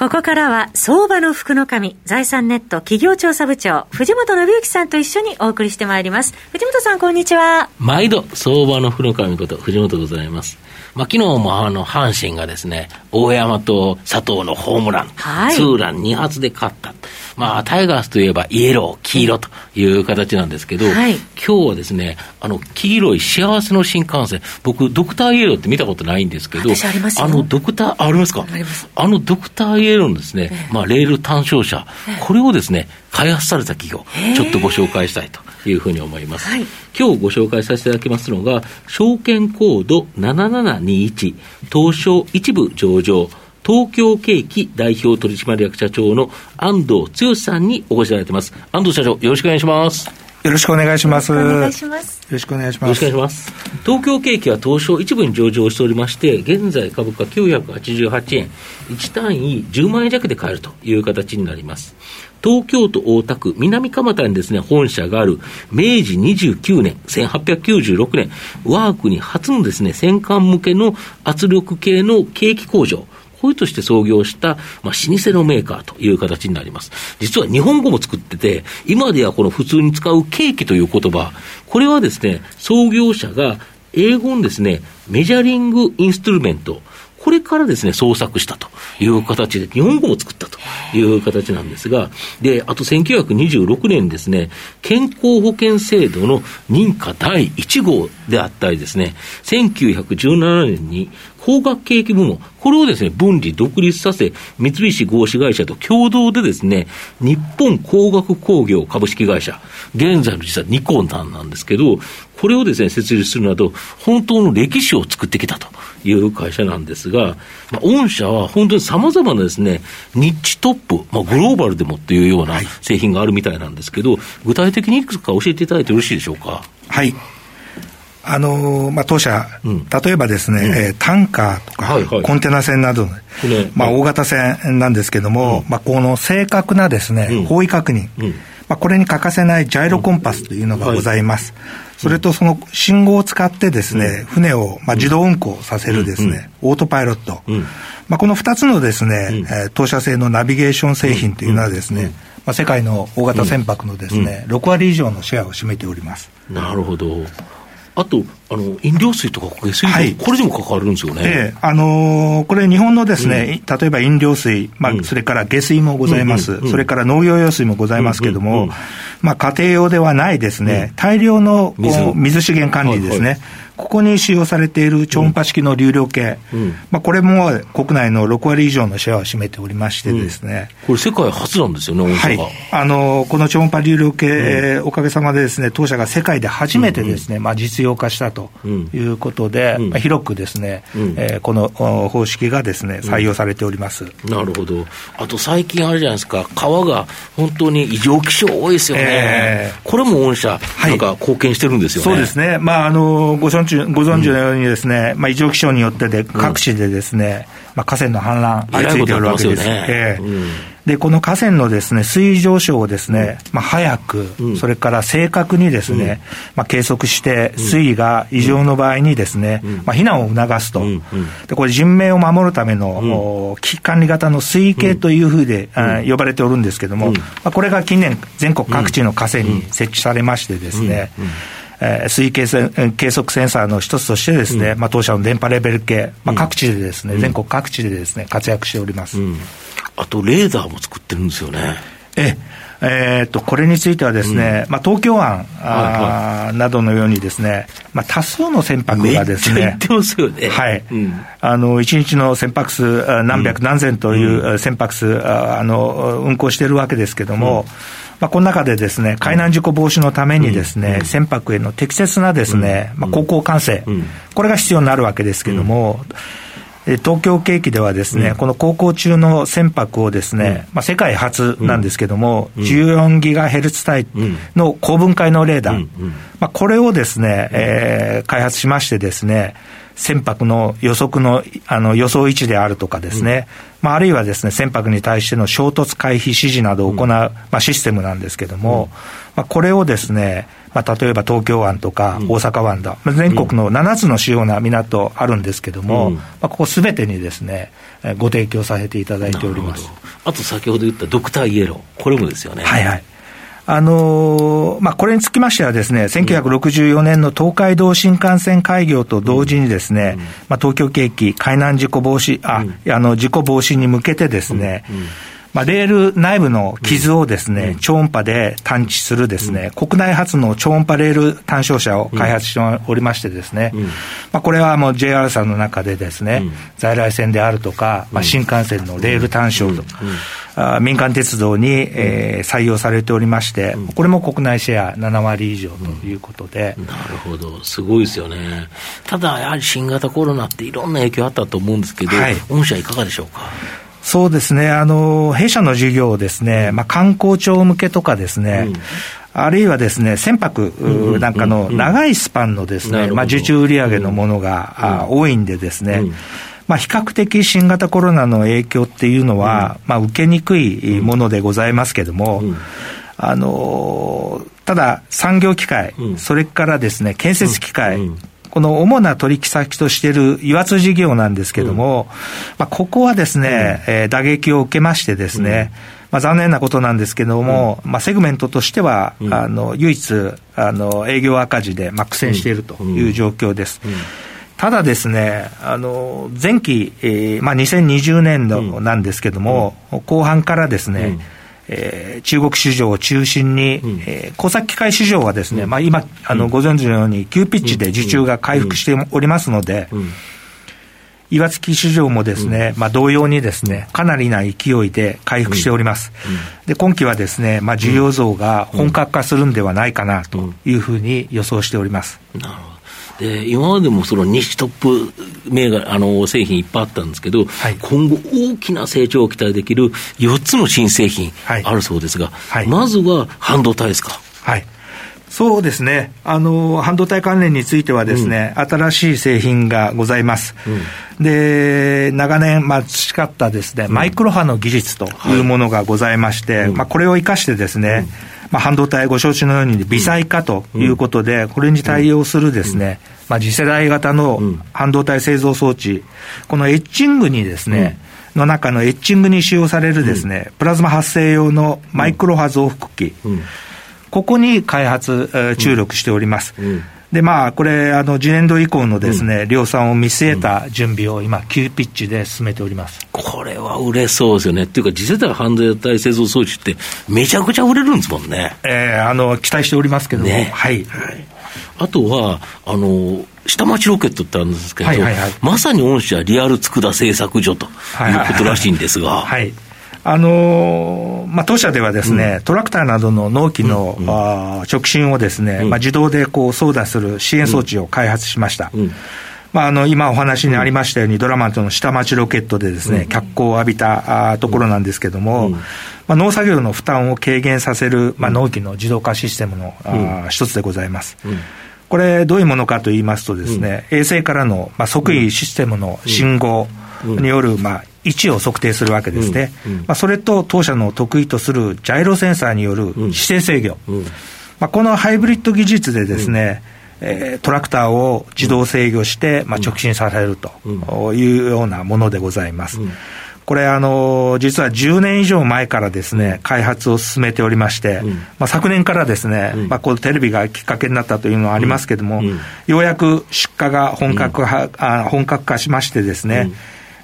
ここからは、相場の福の神、財産ネット企業調査部長、藤本信之さんと一緒にお送りしてまいります。藤本さん、こんにちは。毎度、相場の福の神こと、藤本でございます。まあ、昨日もあの、阪神がですね、大山と佐藤のホームラン、はい、ツーラン2発で勝った。まあ、タイガースといえばイエロー、黄色という形なんですけど、はい、今日はですね、あの、黄色い幸せの新幹線、僕、ドクターイエローって見たことないんですけど、あの、ドクター、ありますか？あのドクターイエローのですね、まあ、レール単勝者、これをですね、開発された企業、ちょっとご紹介したいというふうに思います。はい、今日ご紹介させていただきますのが、証券コード7721、東証一部上場、東京景気代表取締役社長の安藤剛さんにお越しいただいてます。安藤社長、よろしくお願いします。よろしくお願いします。よろしくお願いします。東京景気は東証一部に上場しておりまして、現在株価988円、1単位10万円弱で買えるという形になります。東京都大田区南蒲田にですね、本社がある明治29年、1896年、我が国初のですね、戦艦向けの圧力系の景気工場、こういうとして創業した、まあ、老舗のメーカーという形になります。実は日本語も作ってて、今ではこの普通に使うケーキという言葉、これはですね、創業者が英語のですね、メジャリングインストゥルメント、これからですね、創作したという形で、日本語も作ったという形なんですが、で、あと1926年ですね、健康保険制度の認可第1号であったりですね、1917年に工学景気部門、これをですね、分離独立させ、三菱合資会社と共同でですね、日本工学工業株式会社、現在の実はニコンさんなんですけど、これをですね、設立するなど、本当の歴史を作ってきたという会社なんですが、まあ、御社は本当にさまざまなですね、ニッチトップ、まあ、グローバルでもっていうような製品があるみたいなんですけど、具体的にいくつか教えていただいてよろしいでしょうか？はい。あのまあ、当社、うん、例えばですね、うん、えー、タンカーとか、コンテナ船などの、まあ、大型船なんですけども、うん、まあ、この正確なですね、方位確認、まあ、これに欠かせないジャイロコンパスというのがございます。はいそれとその信号を使ってですね、船をまあ自動運航させるですね、オートパイロット。まあ、この2つのですね、え当社製のナビゲーション製品というのはですね、まあ、世界の大型船舶のですね、6割以上のシェアを占めております。なるほど。あと、あの飲料水とか下水道、はい、これでも関わるんですよね。ええあのー、これ、日本のですね、うん、例えば飲料水、まあ、それから下水もございます、うんうん、それから農業用水もございますけれども、うんうんうん、まあ、家庭用ではないですね、大量の水。水資源管理ですね。はいはいここに使用されている超音波式の流量計、うん、まあ、これも国内の6割以上のシェアを占めておりましてですね、うん、これ、世界初なんですよね、はい、あのこの超音波流量計、うん、おかげさまでですね当社が世界で初めてですね、まあ、実用化したということで、まあ、広くですね、えー、この方式がですね採用されております、なるほど、あと最近あれじゃないですか、川が本当に異常気象多いですよね、えー、これも御社、なんか貢献してるんですよね。はい、そうですね、まあ、あのご存知ご存知のようにですね、まあ、異常気象によってで、各地でですね、まあ、河川の氾濫、相次いでいるわけです。えで、この河川のですね、水位上昇をですね、まあ、早く、それから正確にですね、まあ、計測して、水位が異常の場合にですね、まあ、避難を促すと。で、これ人命を守るための、危機管理型の水位計というふうで、呼ばれておるんですけれども、まあ、これが近年、全国各地の河川に設置されましてですね、えー、水位計計測センサーの一つとしてですね、うん、まあ、当社の電波レベル計、まあ、各地でですね、うん、全国各地でですね、活躍しております。うん、あと、レーザーも作ってるんですよね。ええー、とこれについてはですね、まあ、東京湾、はいはい、などのようにですね、まあ、多数の船舶がですね、はい、あの1日の船舶数何百何千という船舶数、あの運航しているわけですけれども、まあ、この中でですね、海難事故防止のためにですね、船舶への適切なですね、まあ、航行管制、これが必要になるわけですけれども、東京景気ではですね、うん、この航行中の船舶をですね、うん、まあ、世界初なんですけども、うん、14ギガヘルツ帯の高分解のレーダー、まあ、これをですね、えー、開発しましてですね、船舶の予測のあの予想位置であるとかですね、うん、まあ、あるいはですね、船舶に対しての衝突回避指示などを行う、うん、まあ、システムなんですけれども、うん、まあ、これをですね、まあ、例えば東京湾とか大阪湾だ、全国の7つの主要な港あるんですけれども、まあ、ここすべてにですね、ご提供させていただいております。あと先ほど言ったドクターイエロー、これもですよね。はいはいあのー、まあ、これにつきましてはですね、1964年の東海道新幹線開業と同時にですね、うん、まあ、東京景気海難事故防止、あ、うん、あの、事故防止に向けてですね、うんまあ、レール内部の傷をですね、うん、超音波で探知するですね、うん、国内初の超音波レール単照車を開発しておりましてですね、うん、まあ、これはもう JR さんの中でですね、在来線であるとか、まあ、新幹線のレール単照とか、民間鉄道に、えー、採用されておりまして、これも国内シェア7割以上ということで、なるほど、すごいですよね。ただ、やはり新型コロナっていろんな影響あったと思うんですけど、はい、御社いかがでしょうか？そうですね、あの弊社の事業をですね、まあ、観光庁向けとかですね、うん。あるいはですね、船舶なんかの長いスパンのですね、まあ、受注売上のものが、多いんでですね、まあ、比較的新型コロナの影響っていうのは、まあ、受けにくいものでございますけれども、あのただ、産業機械、それからですね、建設機械、この主な取引先としている油圧事業なんですけれども、うん、まあ、ここはですね、うん、えー、打撃を受けましてですね、うん。まあ、残念なことなんですけれども、うん、まあ、セグメントとしては、うん、あの唯一あの営業赤字で、まあ、苦戦しているという状況です。ただですね、あの前期、えーまあ、2020年度なんですけれども、後半からですね、えー、中国市場を中心に、うん、えー、工作機械市場はですね、うん、まあ、今あの、ご存知のように、急ピッチで受注が回復しておりますので、岩槻市場もですね、まあ、同様にですね、かなりな勢いで回復しております。で、今期はですね、まあ、需要増が本格化するんではないかなというふうに予想しております。なるほど。で今までもその西トップ銘柄あの製品いっぱいあったんですけど、はい、今後、大きな成長を期待できる4つの新製品あるそうですが、はい、まずは半導体ですか？はい。そうですね。あの、半導体関連についてはですね、うん、新しい製品がございます。うん、で、長年、まあ、培ったですね、うん、マイクロ波の技術というものがございまして、はい、まあ、これを生かしてですね、まあ、半導体ご承知のように微細化ということで、これに対応するですね、まあ、次世代型の半導体製造装置、このエッチングにですね、の中のエッチングに使用されるですね、プラズマ発生用のマイクロ波増幅器、ここに開発、注力しております。で、まあ、これ、あの、次年度以降のですね、うん、量産を見据えた準備を今、急ピッチで進めております。これは売れそうですよね。っていうか、次世代半導体製造装置って、めちゃくちゃ売れるんですもんね。ええー、あの、期待しておりますけども、ね、はい。はい、あとは、あの、下町ロケットってあるんですけど、はいはいはい、まさに御社リアル佃製作所ということらしいんですが。はい、はいはいあのまあ、当社ではですね、うん、トラクターなどの納期の、うん、あ直進をですね、うん、まあ、自動でこう操舵する支援装置を開発しました。まあ、あの今お話にありましたように、ドラマとの下町ロケットでですね、脚光を浴びたあところなんですけれども、まあ、農作業の負担を軽減させる、まあ、納期の自動化システムの、あ一つでございます。これ、どういうものかと言いますとですね、衛星からの、まあ、即位システムの信号による、まあ、位置を測定するわけですね、まあ、それと当社の得意とするジャイロセンサーによる姿勢制御、うん、まあ、このハイブリッド技術でですね、えー、トラクターを自動制御して、まあ、直進させるというようなものでございます。これ、あの、実は10年以上前からですね、開発を進めておりまして、まあ、昨年からですね、まあ、このテレビがきっかけになったというのはありますけれども、ようやく出荷が本格化、あ本格化しましてですね、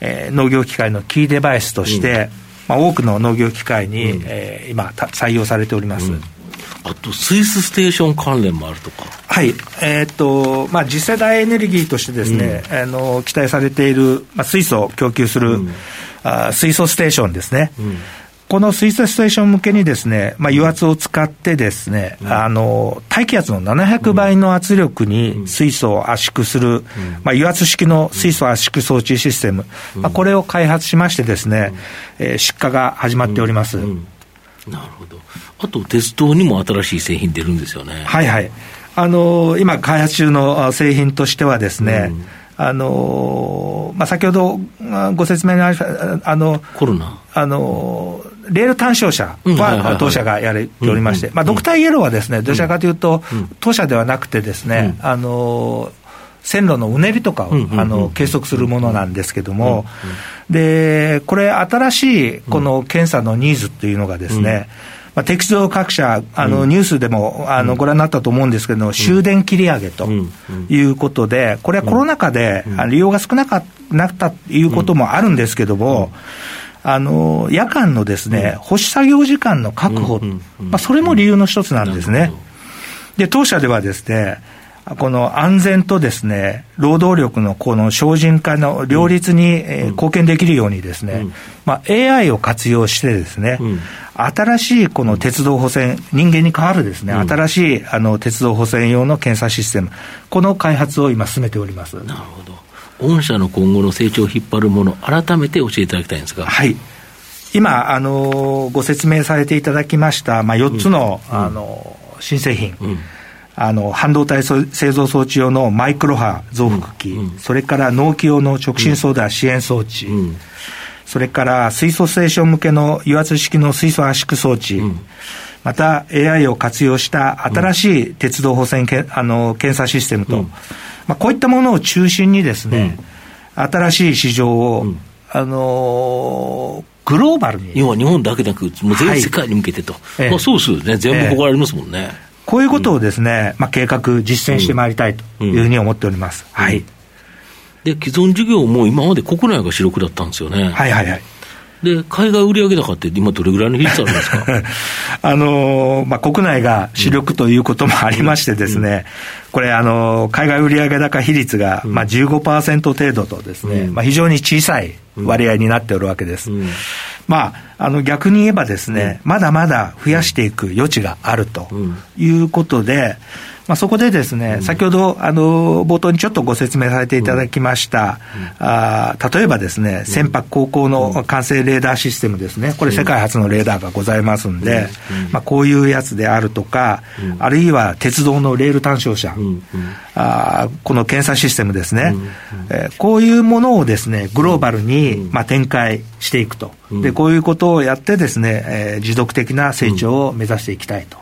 えー、農業機械のキーデバイスとして、うん、まあ、多くの農業機械に、うん、えー、今採用されております。うんあと、スイスステーション関連もあるとか。はい。えー、っと、まあ、次世代エネルギーとしてですね、うん、あの、期待されている、まあ、水素を供給する、うん、あ水素ステーションですね。うんこの水素ステーション向けにですね、まあ、油圧を使ってですね、うん、あの、大気圧の700倍の圧力に水素を圧縮する、うん、まあ、油圧式の水素圧縮装置システム、まあ、これを開発しましてですね、えー、出荷が始まっております。なるほど。あと、鉄道にも新しい製品出るんですよね。はいはい。あの、今開発中の製品としてはですね、あのまあ、先ほどご説明がありましたあのコロナ。あのレール単勝車は当社がやれておりまして、まあ、ドクターイエローはですね、どちらかというと、当社ではなくてですね、あの線路のうねりとかを、あの計測するものなんですけども、でこれ、新しいこの検査のニーズっていうのがですね、まあ、鉄道各社、あのニュースでもあのご覧になったと思うんですけど、終電切り上げということで、これはコロナ禍で利用が少なかったということもあるんですけども、あの夜間のですね、保守作業時間の確保、まあ、それも理由の一つなんですね。で、当社ではですね、この安全とですね、労働力のこの精進化の両立に、え貢献できるようにですね、まあ、AI を活用してですね、新しいこの鉄道補線、人間に代わるですね、新しいあの鉄道補線用の検査システム、この開発を今進めております。なるほど。御社の今後の成長を引っ張るもの、改めて教えていただきたいんですが。はい。今、あの、ご説明されていただきました、まあ、4つの、うん、あの、新製品。うん。あの半導体製造装置用のマイクロ波増幅器、うん。うん、それから納期用の直進ソーダ支援装置、うん、それから水素ステーション向けの油圧式の水素圧縮装置、また AI を活用した新しい鉄道補線けあの検査システムと、まあ、こういったものを中心にですね、新しい市場を、あのー、グローバルに。要は日本だけでなく、もう全世界に向けてと。はい、まあ、そうですよね。全部ここありますもんね。ええこういうことをですね、まあ、計画、実践してまいりたいというふうに思っております。はい。で、既存事業も今まで国内が主力だったんですよね。はいはいはい。で、海外売上高って今どれぐらいの比率あるんですか？あのー、まあ、国内が主力ということもありましてですね、うん、これ、あのー、海外売上高比率が、まあ15%程度とですね、うん、まあ、非常に小さい割合になっておるわけです。うん、まあ、あの逆に言えばですね、まだまだ増やしていく余地があるということで、まあ、そこでですね、うん、先ほどあの冒頭にちょっとご説明されていただきました、うん、あ例えばですね、船舶航行の管制レーダーシステムですね、これ世界初のレーダーがございますんで、まあ、こういうやつであるとか、あるいは鉄道のレール単焦車、あこの検査システムですね、えー、こういうものをですね、グローバルに、まあ、展開していくと。で、こういうことをやってですね、えー、持続的な成長を目指していきたいと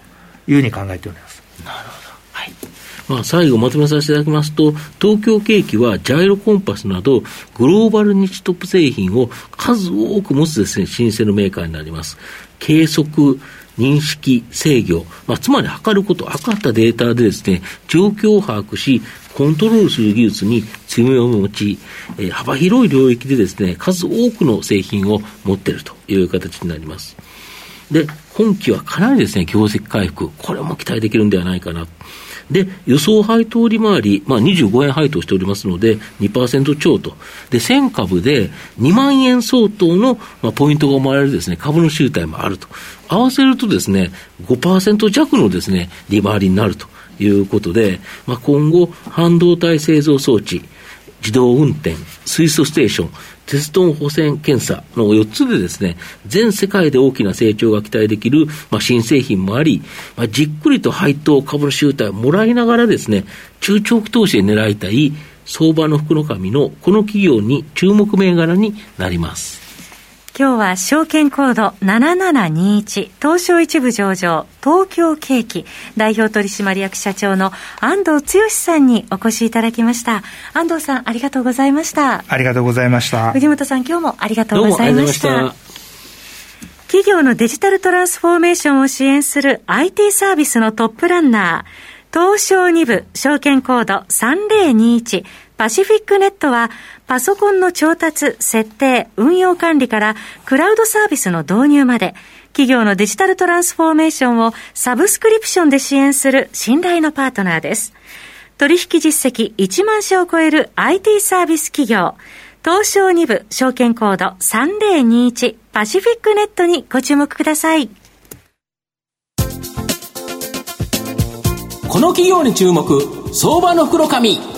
いうふうに考えております。なるほどまあ、最後まとめさせていただきますと、東京景気はジャイロコンパスなど、グローバルニッチトップ製品を数多く持つですね、新生のメーカーになります。計測、認識、制御、まあ、つまり測ること、測ったデータでですね、状況を把握し、コントロールする技術に強みを持ち、えー、幅広い領域でですね、数多くの製品を持っているという形になります。で、今期はかなりですね、業績回復、これも期待できるんではないかな。で、予想配当利回り、まあ、25円配当しておりますので、2%超と。で、1000株で2万円相当の、まあ、ポイントが生まれるですね、株の集体もあると。合わせるとですね、5%弱のですね、利回りになるということで、まあ、今後、半導体製造装置、自動運転、水素ステーション、テストン補線検査の4つでですね、全世界で大きな成長が期待できる、まあ、新製品もあり、まあ、じっくりと配当株主優待をもらいながらですね、中長期投資で狙いたい相場の福の神のこの企業に注目銘柄になります。今日は証券コード7721東証一部上場東京景気代表取締役社長の安藤剛さんにお越しいただきました。安藤さんありがとうございました。ありがとうございました。藤本さん今日もありがとうございました。企業のデジタルトランスフォーメーションを支援する IT サービスのトップランナー東証2部証券コード3021パシフィックネットは、パソコンの調達、設定、運用管理から、クラウドサービスの導入まで、企業のデジタルトランスフォーメーションをサブスクリプションで支援する信頼のパートナーです。取引実績1万社を超える IT サービス企業、東証2部証券コード3021パシフィックネットにご注目ください。この企業に注目、相場の袋紙。